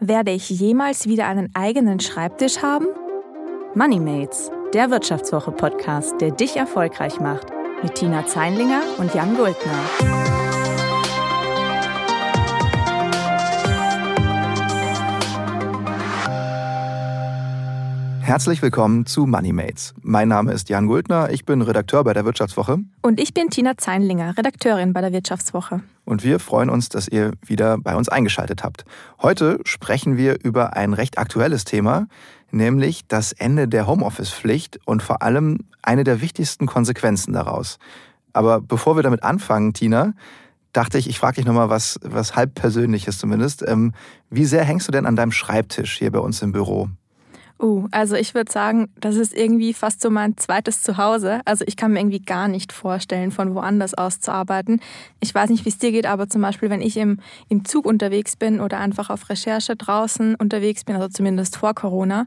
Werde ich jemals wieder einen eigenen Schreibtisch haben? Moneymates, der Wirtschaftswoche-Podcast, der dich erfolgreich macht. Mit Tina Zeinlinger und Jan Guldner. Herzlich willkommen zu Moneymates. Mein Name ist Jan Guldner, ich bin Redakteur bei der Wirtschaftswoche. Und ich bin Tina Zeinlinger, Redakteurin bei der Wirtschaftswoche. Und wir freuen uns, dass ihr wieder bei uns eingeschaltet habt. Heute sprechen wir über ein recht aktuelles Thema, nämlich das Ende der Homeoffice-Pflicht und vor allem eine der wichtigsten Konsequenzen daraus. Aber bevor wir damit anfangen, Tina, dachte ich, ich frage dich nochmal was, was halb Persönliches zumindest. Ähm, wie sehr hängst du denn an deinem Schreibtisch hier bei uns im Büro? Uh, also ich würde sagen, das ist irgendwie fast so mein zweites Zuhause. Also ich kann mir irgendwie gar nicht vorstellen, von woanders aus zu arbeiten. Ich weiß nicht, wie es dir geht, aber zum Beispiel, wenn ich im, im Zug unterwegs bin oder einfach auf Recherche draußen unterwegs bin, also zumindest vor Corona,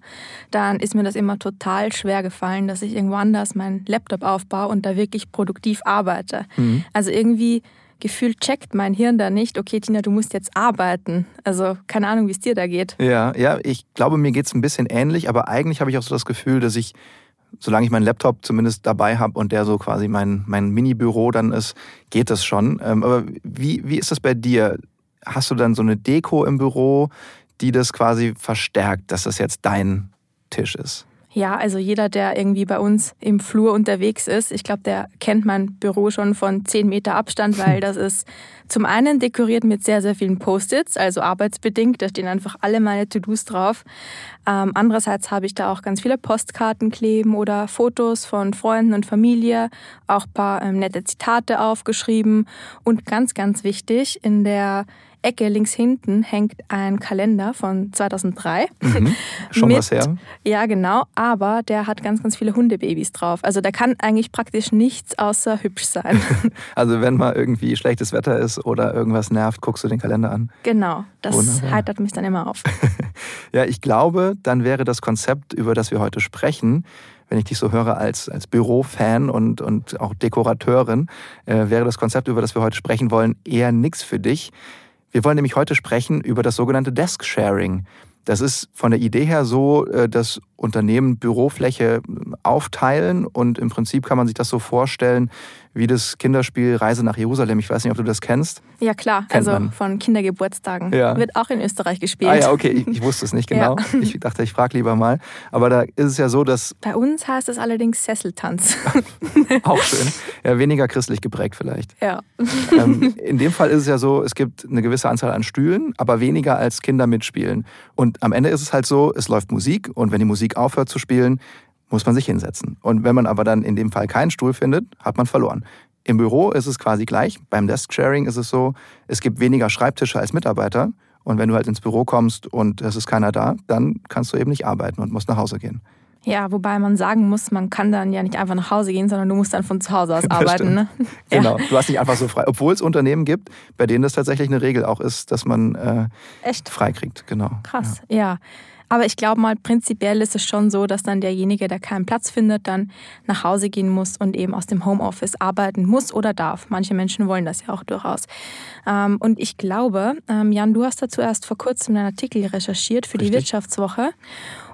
dann ist mir das immer total schwer gefallen, dass ich irgendwo anders meinen Laptop aufbaue und da wirklich produktiv arbeite. Mhm. Also irgendwie gefühlt checkt mein Hirn da nicht, okay, Tina, du musst jetzt arbeiten. Also keine Ahnung, wie es dir da geht. Ja, ja, ich glaube, mir geht es ein bisschen ähnlich, aber eigentlich habe ich auch so das Gefühl, dass ich, solange ich meinen Laptop zumindest dabei habe und der so quasi mein, mein Mini-Büro dann ist, geht das schon. Ähm, aber wie, wie ist das bei dir? Hast du dann so eine Deko im Büro, die das quasi verstärkt, dass das jetzt dein Tisch ist? Ja, also jeder, der irgendwie bei uns im Flur unterwegs ist, ich glaube, der kennt mein Büro schon von zehn Meter Abstand, weil das ist zum einen dekoriert mit sehr, sehr vielen Post-its, also arbeitsbedingt. Da stehen einfach alle meine To-Dos drauf. Ähm, andererseits habe ich da auch ganz viele Postkarten kleben oder Fotos von Freunden und Familie, auch ein paar ähm, nette Zitate aufgeschrieben. Und ganz, ganz wichtig, in der Ecke links hinten hängt ein Kalender von 2003. Mhm. Schon mit, was her? Ja, genau. Aber der hat ganz, ganz viele Hundebabys drauf. Also der kann eigentlich praktisch nichts außer hübsch sein. also wenn mal irgendwie schlechtes Wetter ist oder irgendwas nervt, guckst du den Kalender an. Genau. Das Wunderbar. heitert mich dann immer auf. ja, ich glaube, dann wäre das Konzept, über das wir heute sprechen, wenn ich dich so höre als, als Bürofan und, und auch Dekorateurin, äh, wäre das Konzept, über das wir heute sprechen wollen, eher nichts für dich. Wir wollen nämlich heute sprechen über das sogenannte Desk Sharing. Das ist von der Idee her so, äh, dass Unternehmen Bürofläche aufteilen und im Prinzip kann man sich das so vorstellen wie das Kinderspiel Reise nach Jerusalem. Ich weiß nicht, ob du das kennst. Ja klar, Kennt also man. von Kindergeburtstagen. Ja. Wird auch in Österreich gespielt. Ah ja, okay, ich, ich wusste es nicht genau. Ja. Ich dachte, ich frage lieber mal. Aber da ist es ja so, dass... Bei uns heißt es allerdings Sesseltanz. auch schön. Ja, weniger christlich geprägt vielleicht. Ja. Ähm, in dem Fall ist es ja so, es gibt eine gewisse Anzahl an Stühlen, aber weniger als Kinder mitspielen. Und am Ende ist es halt so, es läuft Musik und wenn die Musik aufhört zu spielen, muss man sich hinsetzen. Und wenn man aber dann in dem Fall keinen Stuhl findet, hat man verloren. Im Büro ist es quasi gleich. Beim Desk-Sharing ist es so, es gibt weniger Schreibtische als Mitarbeiter. Und wenn du halt ins Büro kommst und es ist keiner da, dann kannst du eben nicht arbeiten und musst nach Hause gehen. Ja, wobei man sagen muss, man kann dann ja nicht einfach nach Hause gehen, sondern du musst dann von zu Hause aus arbeiten. Ne? Genau, ja. du hast nicht einfach so frei. Obwohl es Unternehmen gibt, bei denen das tatsächlich eine Regel auch ist, dass man äh, Echt? frei kriegt. Genau. Krass, ja. ja. Aber ich glaube mal, prinzipiell ist es schon so, dass dann derjenige, der keinen Platz findet, dann nach Hause gehen muss und eben aus dem Homeoffice arbeiten muss oder darf. Manche Menschen wollen das ja auch durchaus. Ähm, und ich glaube, ähm, Jan, du hast dazu erst vor kurzem einen Artikel recherchiert für Richtig. die Wirtschaftswoche.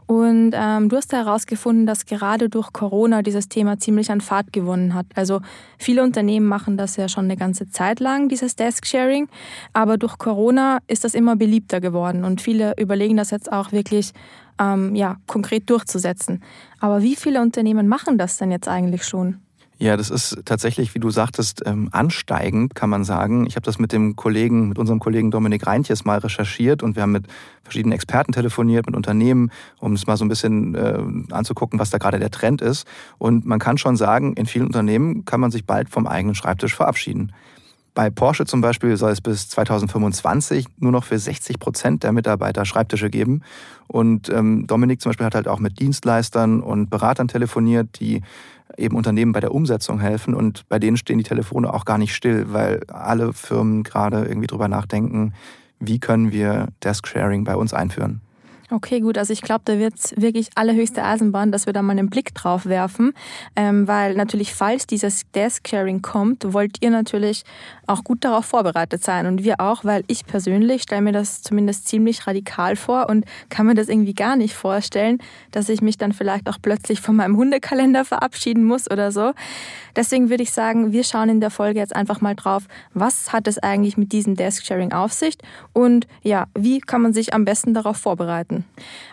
Und ähm, du hast herausgefunden, dass gerade durch Corona dieses Thema ziemlich an Fahrt gewonnen hat. Also viele Unternehmen machen das ja schon eine ganze Zeit lang, dieses Desk-Sharing. Aber durch Corona ist das immer beliebter geworden und viele überlegen das jetzt auch wirklich ähm, ja, konkret durchzusetzen. Aber wie viele Unternehmen machen das denn jetzt eigentlich schon? Ja, das ist tatsächlich, wie du sagtest, ähm, ansteigend, kann man sagen. Ich habe das mit dem Kollegen, mit unserem Kollegen Dominik Reintjes mal recherchiert und wir haben mit verschiedenen Experten telefoniert, mit Unternehmen, um es mal so ein bisschen äh, anzugucken, was da gerade der Trend ist. Und man kann schon sagen, in vielen Unternehmen kann man sich bald vom eigenen Schreibtisch verabschieden. Bei Porsche zum Beispiel soll es bis 2025 nur noch für 60 Prozent der Mitarbeiter Schreibtische geben. Und ähm, Dominik zum Beispiel hat halt auch mit Dienstleistern und Beratern telefoniert, die eben Unternehmen bei der Umsetzung helfen. Und bei denen stehen die Telefone auch gar nicht still, weil alle Firmen gerade irgendwie drüber nachdenken, wie können wir Desk-Sharing bei uns einführen. Okay, gut. Also ich glaube, da wird es wirklich allerhöchste Eisenbahn, dass wir da mal einen Blick drauf werfen. Ähm, weil natürlich, falls dieses Desk-Sharing kommt, wollt ihr natürlich auch gut darauf vorbereitet sein. Und wir auch, weil ich persönlich stelle mir das zumindest ziemlich radikal vor und kann mir das irgendwie gar nicht vorstellen, dass ich mich dann vielleicht auch plötzlich von meinem Hundekalender verabschieden muss oder so. Deswegen würde ich sagen, wir schauen in der Folge jetzt einfach mal drauf, was hat es eigentlich mit diesem Desk-Sharing auf sich und ja, wie kann man sich am besten darauf vorbereiten.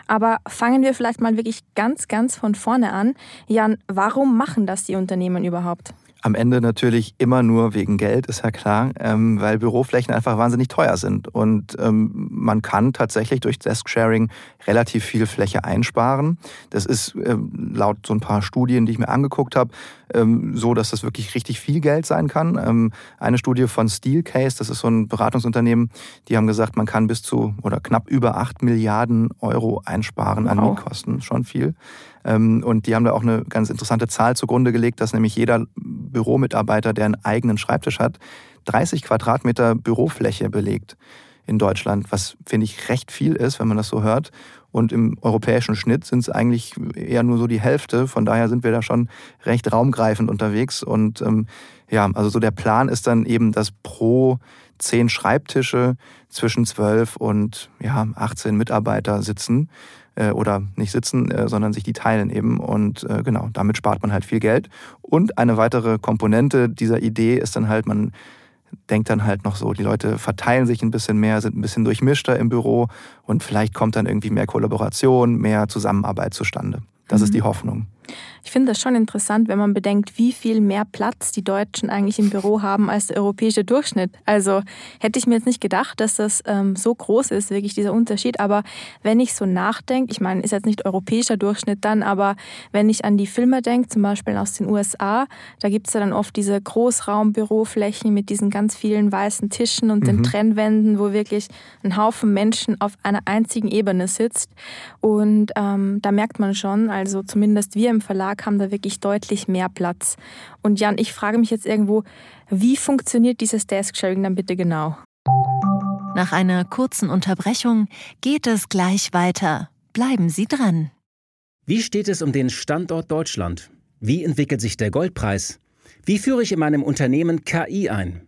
Aber fangen wir vielleicht mal wirklich ganz, ganz von vorne an. Jan, warum machen das die Unternehmen überhaupt? Am Ende natürlich immer nur wegen Geld, ist ja klar, ähm, weil Büroflächen einfach wahnsinnig teuer sind. Und ähm, man kann tatsächlich durch Desk-Sharing relativ viel Fläche einsparen. Das ist ähm, laut so ein paar Studien, die ich mir angeguckt habe, ähm, so, dass das wirklich richtig viel Geld sein kann. Ähm, eine Studie von Steelcase, das ist so ein Beratungsunternehmen, die haben gesagt, man kann bis zu oder knapp über 8 Milliarden Euro einsparen an. Mietkosten. Schon viel. Ähm, und die haben da auch eine ganz interessante Zahl zugrunde gelegt, dass nämlich jeder Büromitarbeiter, der einen eigenen Schreibtisch hat, 30 Quadratmeter Bürofläche belegt in Deutschland, was finde ich recht viel ist, wenn man das so hört. Und im europäischen Schnitt sind es eigentlich eher nur so die Hälfte. Von daher sind wir da schon recht raumgreifend unterwegs. Und ähm, ja, also so der Plan ist dann eben, dass pro zehn Schreibtische zwischen zwölf und ja, 18 Mitarbeiter sitzen oder nicht sitzen, äh, sondern sich die teilen eben. Und äh, genau, damit spart man halt viel Geld. Und eine weitere Komponente dieser Idee ist dann halt, man denkt dann halt noch so, die Leute verteilen sich ein bisschen mehr, sind ein bisschen durchmischter im Büro und vielleicht kommt dann irgendwie mehr Kollaboration, mehr Zusammenarbeit zustande. Das mhm. ist die Hoffnung. Ich finde das schon interessant, wenn man bedenkt, wie viel mehr Platz die Deutschen eigentlich im Büro haben als der europäische Durchschnitt. Also hätte ich mir jetzt nicht gedacht, dass das ähm, so groß ist, wirklich dieser Unterschied. Aber wenn ich so nachdenke, ich meine, ist jetzt nicht europäischer Durchschnitt dann, aber wenn ich an die Filme denke, zum Beispiel aus den USA, da gibt es ja dann oft diese Großraumbüroflächen mit diesen ganz vielen weißen Tischen und mhm. den Trennwänden, wo wirklich ein Haufen Menschen auf einer einzigen Ebene sitzt. Und ähm, da merkt man schon, also zumindest wir im Verlag haben da wirklich deutlich mehr Platz. Und Jan, ich frage mich jetzt irgendwo, wie funktioniert dieses Desk-Sharing dann bitte genau? Nach einer kurzen Unterbrechung geht es gleich weiter. Bleiben Sie dran. Wie steht es um den Standort Deutschland? Wie entwickelt sich der Goldpreis? Wie führe ich in meinem Unternehmen KI ein?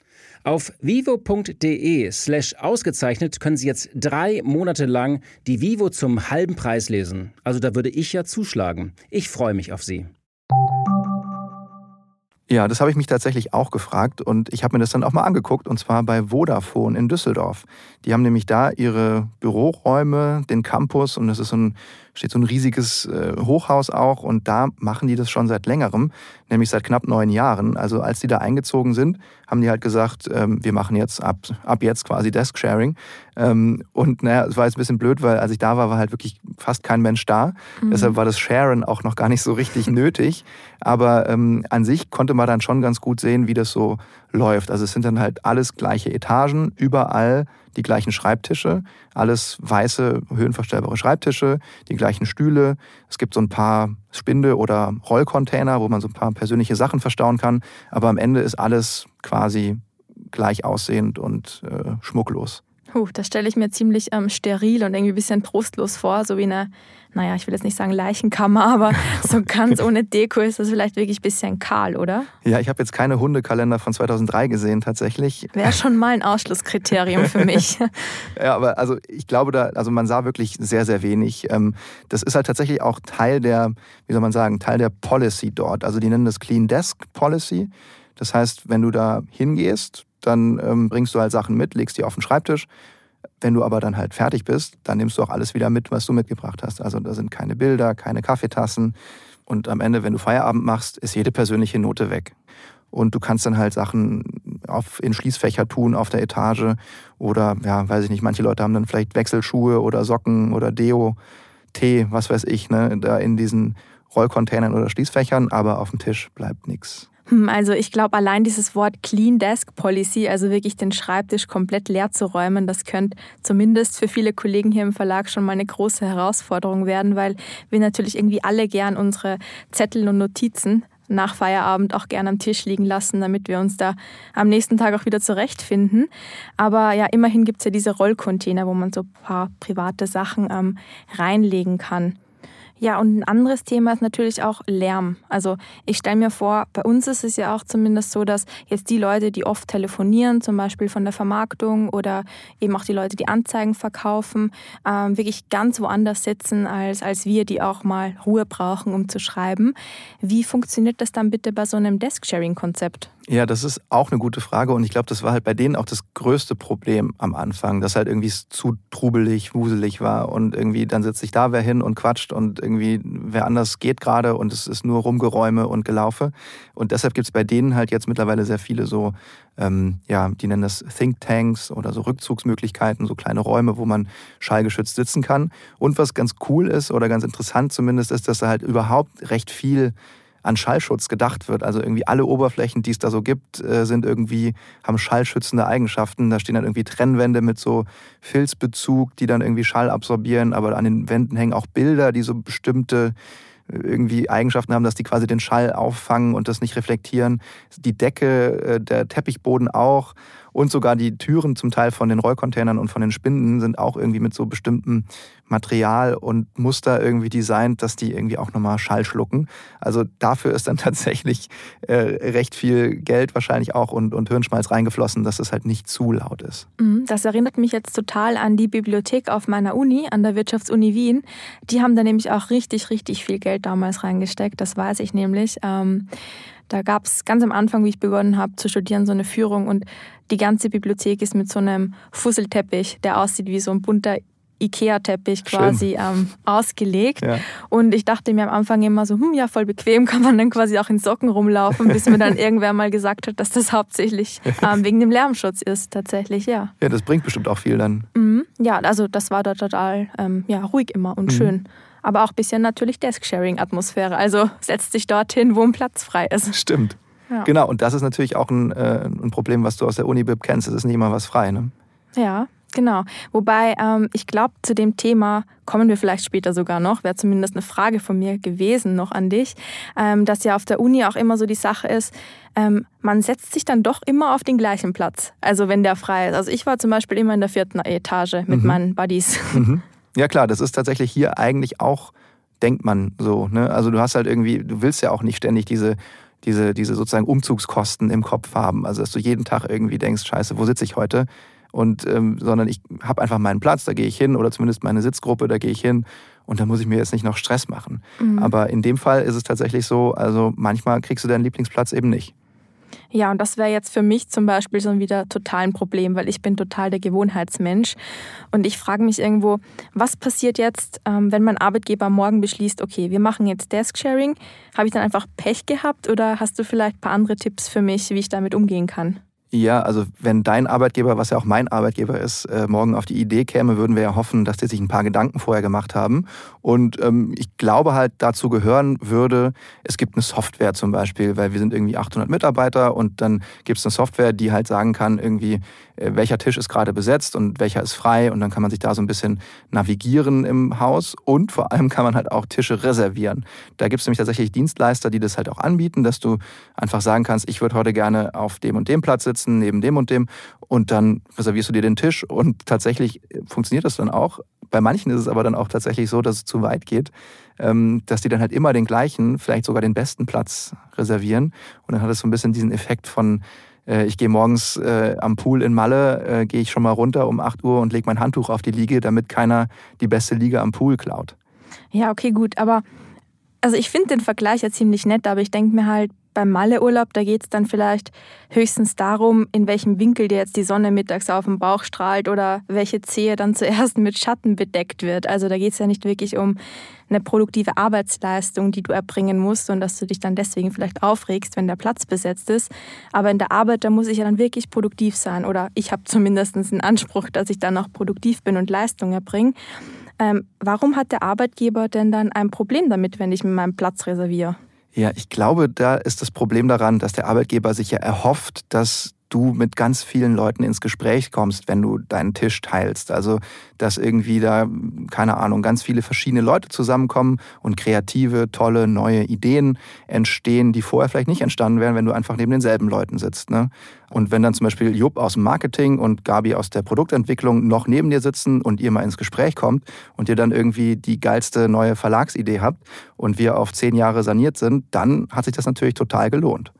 Auf vivo.de slash ausgezeichnet können Sie jetzt drei Monate lang die Vivo zum halben Preis lesen. Also da würde ich ja zuschlagen. Ich freue mich auf Sie. Ja, das habe ich mich tatsächlich auch gefragt und ich habe mir das dann auch mal angeguckt und zwar bei Vodafone in Düsseldorf. Die haben nämlich da ihre Büroräume, den Campus und es ist so ein steht so ein riesiges äh, Hochhaus auch und da machen die das schon seit längerem, nämlich seit knapp neun Jahren. Also als die da eingezogen sind, haben die halt gesagt, ähm, wir machen jetzt ab, ab jetzt quasi Desk-Sharing. Ähm, und naja, es war jetzt ein bisschen blöd, weil als ich da war, war halt wirklich fast kein Mensch da. Mhm. Deshalb war das Sharen auch noch gar nicht so richtig nötig. Aber ähm, an sich konnte man dann schon ganz gut sehen, wie das so läuft. Also es sind dann halt alles gleiche Etagen, überall die gleichen Schreibtische, alles weiße, höhenverstellbare Schreibtische, die gleichen Stühle. Es gibt so ein paar Spinde- oder Rollcontainer, wo man so ein paar persönliche Sachen verstauen kann. Aber am Ende ist alles quasi gleich aussehend und äh, schmucklos. Puh, das stelle ich mir ziemlich ähm, steril und irgendwie ein bisschen trostlos vor, so wie eine, naja, ich will jetzt nicht sagen Leichenkammer, aber so ganz ohne Deko ist das vielleicht wirklich ein bisschen kahl, oder? Ja, ich habe jetzt keine Hundekalender von 2003 gesehen tatsächlich. Wäre schon mal ein Ausschlusskriterium für mich. ja, aber also ich glaube da, also man sah wirklich sehr, sehr wenig. Ähm, das ist halt tatsächlich auch Teil der, wie soll man sagen, Teil der Policy dort. Also die nennen das Clean Desk Policy. Das heißt, wenn du da hingehst, dann ähm, bringst du halt Sachen mit, legst die auf den Schreibtisch. Wenn du aber dann halt fertig bist, dann nimmst du auch alles wieder mit, was du mitgebracht hast. Also da sind keine Bilder, keine Kaffeetassen. Und am Ende, wenn du Feierabend machst, ist jede persönliche Note weg. Und du kannst dann halt Sachen auf, in Schließfächer tun auf der Etage. Oder, ja, weiß ich nicht, manche Leute haben dann vielleicht Wechselschuhe oder Socken oder Deo Tee, was weiß ich, ne, da in diesen Rollcontainern oder Schließfächern, aber auf dem Tisch bleibt nichts. Hm, also ich glaube, allein dieses Wort Clean Desk Policy, also wirklich den Schreibtisch komplett leer zu räumen, das könnte zumindest für viele Kollegen hier im Verlag schon mal eine große Herausforderung werden, weil wir natürlich irgendwie alle gern unsere Zettel und Notizen nach Feierabend auch gern am Tisch liegen lassen, damit wir uns da am nächsten Tag auch wieder zurechtfinden. Aber ja, immerhin gibt es ja diese Rollcontainer, wo man so ein paar private Sachen ähm, reinlegen kann. Ja, und ein anderes Thema ist natürlich auch Lärm. Also ich stelle mir vor, bei uns ist es ja auch zumindest so, dass jetzt die Leute, die oft telefonieren, zum Beispiel von der Vermarktung oder eben auch die Leute, die Anzeigen verkaufen, ähm, wirklich ganz woanders sitzen als, als wir, die auch mal Ruhe brauchen, um zu schreiben. Wie funktioniert das dann bitte bei so einem Desk-Sharing-Konzept? Ja, das ist auch eine gute Frage und ich glaube, das war halt bei denen auch das größte Problem am Anfang, dass halt irgendwie es zu trubelig, wuselig war und irgendwie dann sitzt sich da wer hin und quatscht und irgendwie wer anders geht gerade und es ist nur Rumgeräume und Gelaufe. Und deshalb gibt es bei denen halt jetzt mittlerweile sehr viele so, ähm, ja, die nennen das Think Tanks oder so Rückzugsmöglichkeiten, so kleine Räume, wo man schallgeschützt sitzen kann. Und was ganz cool ist oder ganz interessant zumindest ist, dass da halt überhaupt recht viel an Schallschutz gedacht wird. Also irgendwie alle Oberflächen, die es da so gibt, äh, sind irgendwie, haben schallschützende Eigenschaften. Da stehen dann irgendwie Trennwände mit so Filzbezug, die dann irgendwie Schall absorbieren, aber an den Wänden hängen auch Bilder, die so bestimmte äh, irgendwie Eigenschaften haben, dass die quasi den Schall auffangen und das nicht reflektieren. Die Decke, äh, der Teppichboden auch und sogar die Türen zum Teil von den Rollcontainern und von den Spinden sind auch irgendwie mit so bestimmtem Material und Muster irgendwie designt, dass die irgendwie auch nochmal Schall schlucken. Also dafür ist dann tatsächlich äh, recht viel Geld wahrscheinlich auch und, und Hirnschmalz reingeflossen, dass es halt nicht zu laut ist. Mhm, das erinnert mich jetzt total an die Bibliothek auf meiner Uni, an der Wirtschaftsuni Wien. Die haben da nämlich auch richtig, richtig viel Geld damals reingesteckt. Das weiß ich nämlich. Ähm, da gab es ganz am Anfang, wie ich begonnen habe zu studieren, so eine Führung und die ganze Bibliothek ist mit so einem Fusselteppich, der aussieht wie so ein bunter Ikea-Teppich quasi ähm, ausgelegt. Ja. Und ich dachte mir am Anfang immer so, hm, ja, voll bequem, kann man dann quasi auch in Socken rumlaufen, bis mir dann irgendwer mal gesagt hat, dass das hauptsächlich ähm, wegen dem Lärmschutz ist, tatsächlich, ja. Ja, das bringt bestimmt auch viel dann. Mhm. Ja, also das war da total ähm, ja, ruhig immer und mhm. schön aber auch ein bisschen natürlich Desk-Sharing-Atmosphäre. Also setzt sich dorthin, wo ein Platz frei ist. Stimmt. Ja. Genau, und das ist natürlich auch ein, äh, ein Problem, was du aus der Uni-Bib kennst. Es ist nicht immer was frei, ne? Ja, genau. Wobei ähm, ich glaube, zu dem Thema kommen wir vielleicht später sogar noch. Wäre zumindest eine Frage von mir gewesen noch an dich, ähm, dass ja auf der Uni auch immer so die Sache ist, ähm, man setzt sich dann doch immer auf den gleichen Platz. Also wenn der frei ist. Also ich war zum Beispiel immer in der vierten Etage mit mhm. meinen Buddies. Mhm. Ja klar, das ist tatsächlich hier eigentlich auch, denkt man so. Ne? Also du hast halt irgendwie, du willst ja auch nicht ständig diese, diese, diese sozusagen Umzugskosten im Kopf haben. Also dass du jeden Tag irgendwie denkst, scheiße, wo sitze ich heute? Und ähm, sondern ich habe einfach meinen Platz, da gehe ich hin, oder zumindest meine Sitzgruppe, da gehe ich hin. Und da muss ich mir jetzt nicht noch Stress machen. Mhm. Aber in dem Fall ist es tatsächlich so, also manchmal kriegst du deinen Lieblingsplatz eben nicht. Ja, und das wäre jetzt für mich zum Beispiel schon wieder total ein Problem, weil ich bin total der Gewohnheitsmensch. Und ich frage mich irgendwo, was passiert jetzt, ähm, wenn mein Arbeitgeber morgen beschließt, okay, wir machen jetzt Desk-Sharing? Habe ich dann einfach Pech gehabt oder hast du vielleicht ein paar andere Tipps für mich, wie ich damit umgehen kann? Ja, also wenn dein Arbeitgeber, was ja auch mein Arbeitgeber ist, äh, morgen auf die Idee käme, würden wir ja hoffen, dass die sich ein paar Gedanken vorher gemacht haben. Und ähm, ich glaube halt, dazu gehören würde, es gibt eine Software zum Beispiel, weil wir sind irgendwie 800 Mitarbeiter und dann gibt es eine Software, die halt sagen kann, irgendwie, äh, welcher Tisch ist gerade besetzt und welcher ist frei und dann kann man sich da so ein bisschen navigieren im Haus und vor allem kann man halt auch Tische reservieren. Da gibt es nämlich tatsächlich Dienstleister, die das halt auch anbieten, dass du einfach sagen kannst, ich würde heute gerne auf dem und dem Platz sitzen, neben dem und dem und dann reservierst du dir den Tisch und tatsächlich äh, funktioniert das dann auch. Bei manchen ist es aber dann auch tatsächlich so, dass es zu weit geht, ähm, dass die dann halt immer den gleichen, vielleicht sogar den besten Platz reservieren und dann hat es so ein bisschen diesen Effekt von äh, ich gehe morgens äh, am Pool in Malle, gehe ich schon mal runter um 8 Uhr und lege mein Handtuch auf die Liege, damit keiner die beste Liege am Pool klaut. Ja, okay, gut. Aber also ich finde den Vergleich ja ziemlich nett, aber ich denke mir halt, beim Malleurlaub, da geht es dann vielleicht höchstens darum, in welchem Winkel dir jetzt die Sonne mittags auf den Bauch strahlt oder welche Zehe dann zuerst mit Schatten bedeckt wird. Also da geht es ja nicht wirklich um eine produktive Arbeitsleistung, die du erbringen musst und dass du dich dann deswegen vielleicht aufregst, wenn der Platz besetzt ist. Aber in der Arbeit, da muss ich ja dann wirklich produktiv sein oder ich habe zumindest einen Anspruch, dass ich dann auch produktiv bin und Leistung erbringe. Ähm, warum hat der Arbeitgeber denn dann ein Problem damit, wenn ich mir meinen Platz reserviere? Ja, ich glaube, da ist das Problem daran, dass der Arbeitgeber sich ja erhofft, dass du mit ganz vielen Leuten ins Gespräch kommst, wenn du deinen Tisch teilst. Also, dass irgendwie da, keine Ahnung, ganz viele verschiedene Leute zusammenkommen und kreative, tolle, neue Ideen entstehen, die vorher vielleicht nicht entstanden wären, wenn du einfach neben denselben Leuten sitzt. Ne? Und wenn dann zum Beispiel Jupp aus dem Marketing und Gabi aus der Produktentwicklung noch neben dir sitzen und ihr mal ins Gespräch kommt und ihr dann irgendwie die geilste neue Verlagsidee habt und wir auf zehn Jahre saniert sind, dann hat sich das natürlich total gelohnt.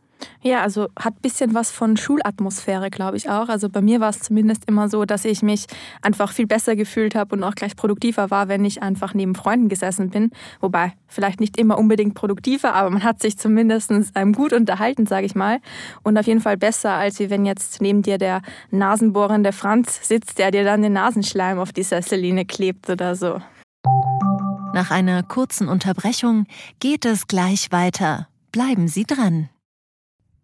Ja, also hat ein bisschen was von Schulatmosphäre, glaube ich auch. Also bei mir war es zumindest immer so, dass ich mich einfach viel besser gefühlt habe und auch gleich produktiver war, wenn ich einfach neben Freunden gesessen bin. Wobei vielleicht nicht immer unbedingt produktiver, aber man hat sich zumindest einem gut unterhalten, sage ich mal. Und auf jeden Fall besser, als wenn jetzt neben dir der nasenbohrende Franz sitzt, der dir dann den Nasenschleim auf die Sesseline klebt oder so. Nach einer kurzen Unterbrechung geht es gleich weiter. Bleiben Sie dran.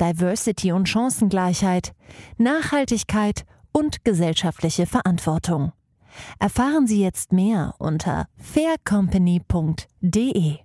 Diversity und Chancengleichheit, Nachhaltigkeit und gesellschaftliche Verantwortung. Erfahren Sie jetzt mehr unter faircompany.de.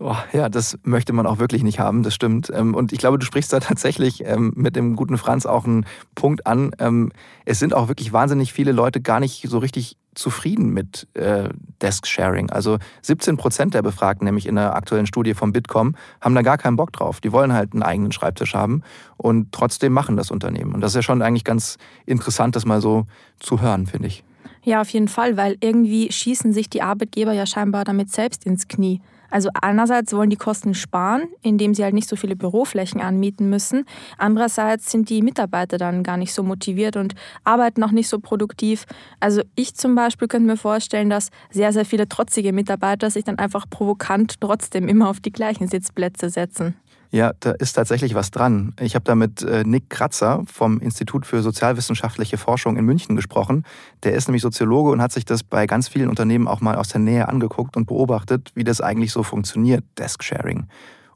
Oh, ja, das möchte man auch wirklich nicht haben, das stimmt. Ähm, und ich glaube, du sprichst da tatsächlich ähm, mit dem guten Franz auch einen Punkt an. Ähm, es sind auch wirklich wahnsinnig viele Leute gar nicht so richtig zufrieden mit äh, Desk-Sharing. Also 17 Prozent der Befragten, nämlich in der aktuellen Studie vom Bitkom, haben da gar keinen Bock drauf. Die wollen halt einen eigenen Schreibtisch haben und trotzdem machen das Unternehmen. Und das ist ja schon eigentlich ganz interessant, das mal so zu hören, finde ich. Ja, auf jeden Fall, weil irgendwie schießen sich die Arbeitgeber ja scheinbar damit selbst ins Knie. Also einerseits wollen die Kosten sparen, indem sie halt nicht so viele Büroflächen anmieten müssen. Andererseits sind die Mitarbeiter dann gar nicht so motiviert und arbeiten auch nicht so produktiv. Also ich zum Beispiel könnte mir vorstellen, dass sehr, sehr viele trotzige Mitarbeiter sich dann einfach provokant trotzdem immer auf die gleichen Sitzplätze setzen. Ja, da ist tatsächlich was dran. Ich habe da mit äh, Nick Kratzer vom Institut für sozialwissenschaftliche Forschung in München gesprochen. Der ist nämlich Soziologe und hat sich das bei ganz vielen Unternehmen auch mal aus der Nähe angeguckt und beobachtet, wie das eigentlich so funktioniert, Desk-Sharing.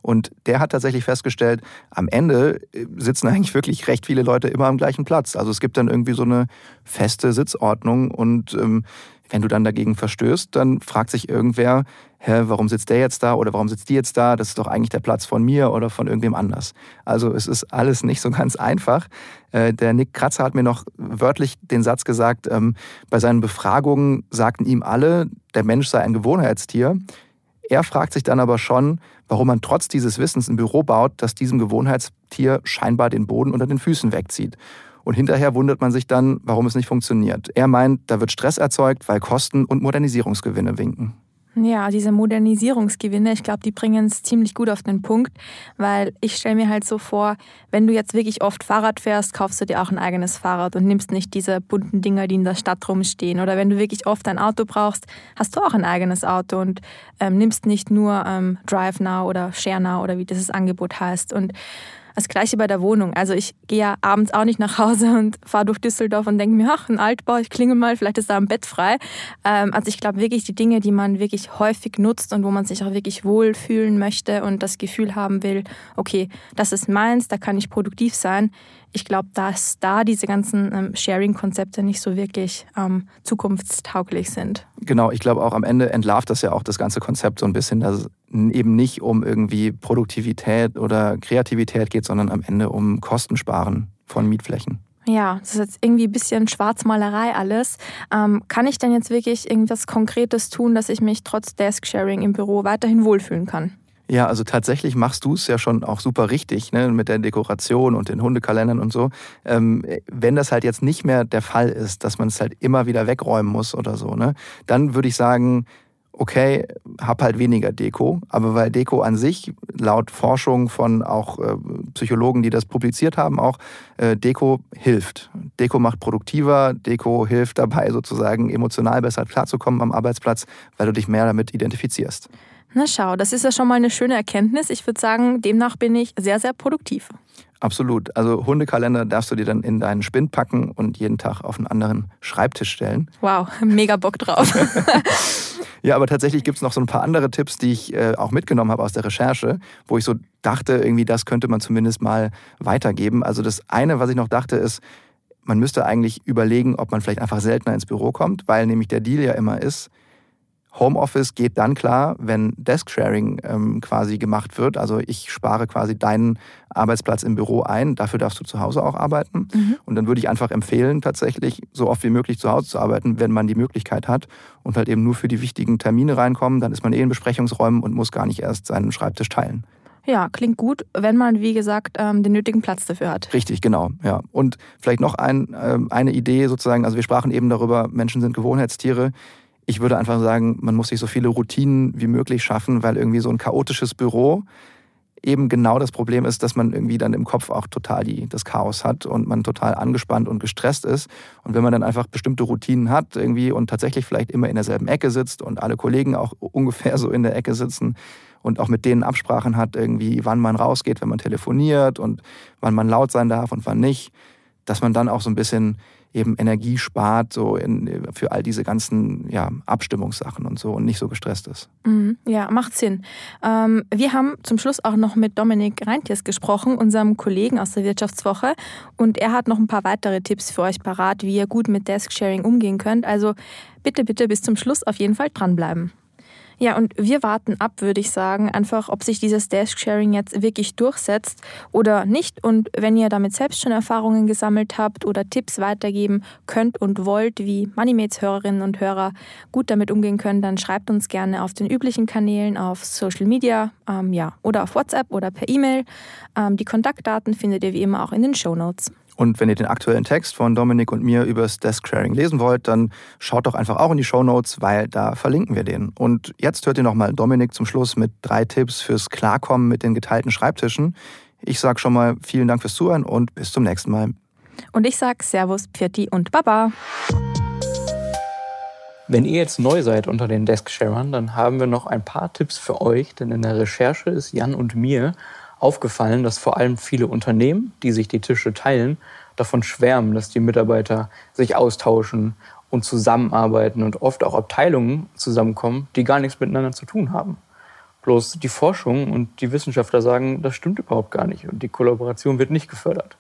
Und der hat tatsächlich festgestellt, am Ende äh, sitzen eigentlich wirklich recht viele Leute immer am gleichen Platz. Also es gibt dann irgendwie so eine feste Sitzordnung und ähm, wenn du dann dagegen verstößt, dann fragt sich irgendwer, hä, warum sitzt der jetzt da oder warum sitzt die jetzt da? Das ist doch eigentlich der Platz von mir oder von irgendwem anders. Also es ist alles nicht so ganz einfach. Äh, der Nick Kratzer hat mir noch wörtlich den Satz gesagt, ähm, bei seinen Befragungen sagten ihm alle, der Mensch sei ein Gewohnheitstier. Er fragt sich dann aber schon, warum man trotz dieses Wissens ein Büro baut, das diesem Gewohnheitstier scheinbar den Boden unter den Füßen wegzieht. Und hinterher wundert man sich dann, warum es nicht funktioniert. Er meint, da wird Stress erzeugt, weil Kosten und Modernisierungsgewinne winken. Ja, diese Modernisierungsgewinne, ich glaube, die bringen es ziemlich gut auf den Punkt, weil ich stelle mir halt so vor, wenn du jetzt wirklich oft Fahrrad fährst, kaufst du dir auch ein eigenes Fahrrad und nimmst nicht diese bunten Dinger, die in der Stadt rumstehen. Oder wenn du wirklich oft ein Auto brauchst, hast du auch ein eigenes Auto und ähm, nimmst nicht nur ähm, DriveNow oder ShareNow oder wie dieses Angebot heißt. Und das gleiche bei der Wohnung. Also ich gehe ja abends auch nicht nach Hause und fahre durch Düsseldorf und denke mir, ach, ein Altbau, ich klinge mal, vielleicht ist da ein Bett frei. Ähm, also ich glaube wirklich, die Dinge, die man wirklich häufig nutzt und wo man sich auch wirklich wohlfühlen möchte und das Gefühl haben will, okay, das ist meins, da kann ich produktiv sein. Ich glaube, dass da diese ganzen ähm, Sharing-Konzepte nicht so wirklich ähm, zukunftstauglich sind. Genau, ich glaube auch am Ende entlarvt das ja auch das ganze Konzept so ein bisschen, dass es eben nicht um irgendwie Produktivität oder Kreativität geht, sondern am Ende um Kostensparen von Mietflächen. Ja, das ist jetzt irgendwie ein bisschen Schwarzmalerei alles. Ähm, kann ich denn jetzt wirklich irgendwas Konkretes tun, dass ich mich trotz Desk-Sharing im Büro weiterhin wohlfühlen kann? Ja, also tatsächlich machst du es ja schon auch super richtig, ne, mit der Dekoration und den Hundekalendern und so. Ähm, wenn das halt jetzt nicht mehr der Fall ist, dass man es halt immer wieder wegräumen muss oder so, ne, dann würde ich sagen, okay, hab halt weniger Deko, aber weil Deko an sich laut Forschung von auch äh, Psychologen, die das publiziert haben, auch äh, Deko hilft. Deko macht produktiver, Deko hilft dabei sozusagen emotional besser klarzukommen am Arbeitsplatz, weil du dich mehr damit identifizierst. Na schau, das ist ja schon mal eine schöne Erkenntnis. Ich würde sagen, demnach bin ich sehr, sehr produktiv. Absolut. Also Hundekalender darfst du dir dann in deinen Spind packen und jeden Tag auf einen anderen Schreibtisch stellen. Wow, mega Bock drauf. ja, aber tatsächlich gibt es noch so ein paar andere Tipps, die ich äh, auch mitgenommen habe aus der Recherche, wo ich so dachte, irgendwie das könnte man zumindest mal weitergeben. Also das eine, was ich noch dachte, ist, man müsste eigentlich überlegen, ob man vielleicht einfach seltener ins Büro kommt, weil nämlich der Deal ja immer ist, Homeoffice geht dann klar, wenn Desk-Sharing ähm, quasi gemacht wird. Also ich spare quasi deinen Arbeitsplatz im Büro ein. Dafür darfst du zu Hause auch arbeiten. Mhm. Und dann würde ich einfach empfehlen, tatsächlich so oft wie möglich zu Hause zu arbeiten, wenn man die Möglichkeit hat und halt eben nur für die wichtigen Termine reinkommen. Dann ist man eh in Besprechungsräumen und muss gar nicht erst seinen Schreibtisch teilen. Ja, klingt gut, wenn man, wie gesagt, ähm, den nötigen Platz dafür hat. Richtig, genau. Ja. Und vielleicht noch ein, ähm, eine Idee sozusagen, also wir sprachen eben darüber, Menschen sind Gewohnheitstiere ich würde einfach sagen, man muss sich so viele Routinen wie möglich schaffen, weil irgendwie so ein chaotisches Büro eben genau das Problem ist, dass man irgendwie dann im Kopf auch total die, das Chaos hat und man total angespannt und gestresst ist. Und wenn man dann einfach bestimmte Routinen hat irgendwie und tatsächlich vielleicht immer in derselben Ecke sitzt und alle Kollegen auch ungefähr so in der Ecke sitzen und auch mit denen Absprachen hat, irgendwie wann man rausgeht, wenn man telefoniert und wann man laut sein darf und wann nicht, dass man dann auch so ein bisschen eben Energie spart, so in, für all diese ganzen ja, Abstimmungssachen und so und nicht so gestresst ist. Mhm, ja, macht Sinn. Ähm, wir haben zum Schluss auch noch mit Dominik Reintjes gesprochen, unserem Kollegen aus der Wirtschaftswoche. Und er hat noch ein paar weitere Tipps für euch parat, wie ihr gut mit Desk-Sharing umgehen könnt. Also bitte, bitte bis zum Schluss auf jeden Fall dranbleiben. Ja, und wir warten ab, würde ich sagen, einfach, ob sich dieses Desk-Sharing jetzt wirklich durchsetzt oder nicht. Und wenn ihr damit selbst schon Erfahrungen gesammelt habt oder Tipps weitergeben könnt und wollt, wie Moneymates-Hörerinnen und Hörer gut damit umgehen können, dann schreibt uns gerne auf den üblichen Kanälen, auf Social Media ähm, ja, oder auf WhatsApp oder per E-Mail. Ähm, die Kontaktdaten findet ihr wie immer auch in den Show Notes. Und wenn ihr den aktuellen Text von Dominik und mir über das Desk Sharing lesen wollt, dann schaut doch einfach auch in die Show Notes, weil da verlinken wir den. Und jetzt hört ihr nochmal Dominik zum Schluss mit drei Tipps fürs Klarkommen mit den geteilten Schreibtischen. Ich sage schon mal vielen Dank fürs Zuhören und bis zum nächsten Mal. Und ich sage Servus, Pfirti und Baba. Wenn ihr jetzt neu seid unter den Desk-Sharern, dann haben wir noch ein paar Tipps für euch, denn in der Recherche ist Jan und mir aufgefallen, dass vor allem viele Unternehmen, die sich die Tische teilen, davon schwärmen, dass die Mitarbeiter sich austauschen und zusammenarbeiten und oft auch Abteilungen zusammenkommen, die gar nichts miteinander zu tun haben. Bloß die Forschung und die Wissenschaftler sagen, das stimmt überhaupt gar nicht und die Kollaboration wird nicht gefördert.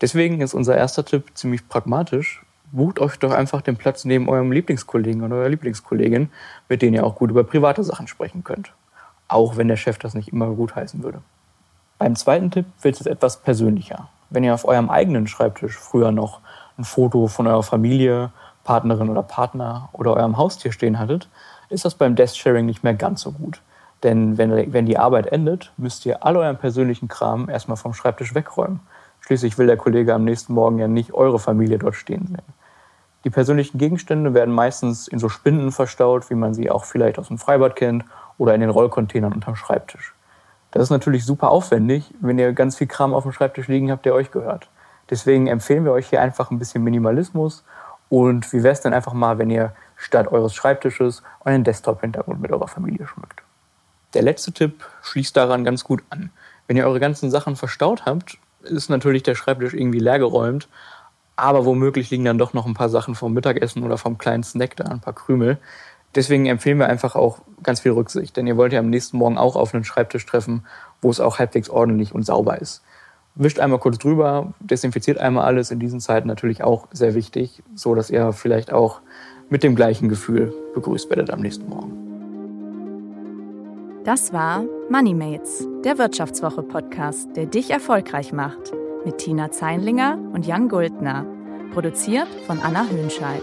Deswegen ist unser erster Tipp ziemlich pragmatisch. Bucht euch doch einfach den Platz neben eurem Lieblingskollegen oder eurer Lieblingskollegin, mit denen ihr auch gut über private Sachen sprechen könnt. Auch wenn der Chef das nicht immer gut heißen würde. Beim zweiten Tipp wird es etwas persönlicher. Wenn ihr auf eurem eigenen Schreibtisch früher noch ein Foto von eurer Familie, Partnerin oder Partner oder eurem Haustier stehen hattet, ist das beim Desk-Sharing nicht mehr ganz so gut. Denn wenn, wenn die Arbeit endet, müsst ihr all euren persönlichen Kram erstmal vom Schreibtisch wegräumen. Schließlich will der Kollege am nächsten Morgen ja nicht eure Familie dort stehen sehen. Die persönlichen Gegenstände werden meistens in so Spinden verstaut, wie man sie auch vielleicht aus dem Freibad kennt, oder in den Rollcontainern unterm Schreibtisch. Das ist natürlich super aufwendig, wenn ihr ganz viel Kram auf dem Schreibtisch liegen habt, der euch gehört. Deswegen empfehlen wir euch hier einfach ein bisschen Minimalismus. Und wie wäre es denn einfach mal, wenn ihr statt eures Schreibtisches euren Desktop-Hintergrund mit eurer Familie schmückt? Der letzte Tipp schließt daran ganz gut an. Wenn ihr eure ganzen Sachen verstaut habt, ist natürlich der Schreibtisch irgendwie leergeräumt. Aber womöglich liegen dann doch noch ein paar Sachen vom Mittagessen oder vom kleinen Snack da, ein paar Krümel. Deswegen empfehlen wir einfach auch ganz viel Rücksicht, denn ihr wollt ja am nächsten Morgen auch auf einen Schreibtisch treffen, wo es auch halbwegs ordentlich und sauber ist. Wischt einmal kurz drüber, desinfiziert einmal alles, in diesen Zeiten natürlich auch sehr wichtig, so dass ihr vielleicht auch mit dem gleichen Gefühl begrüßt werdet am nächsten Morgen. Das war Moneymates, der Wirtschaftswoche-Podcast, der dich erfolgreich macht, mit Tina Zeinlinger und Jan Guldner. Produziert von Anna Höhnscheid.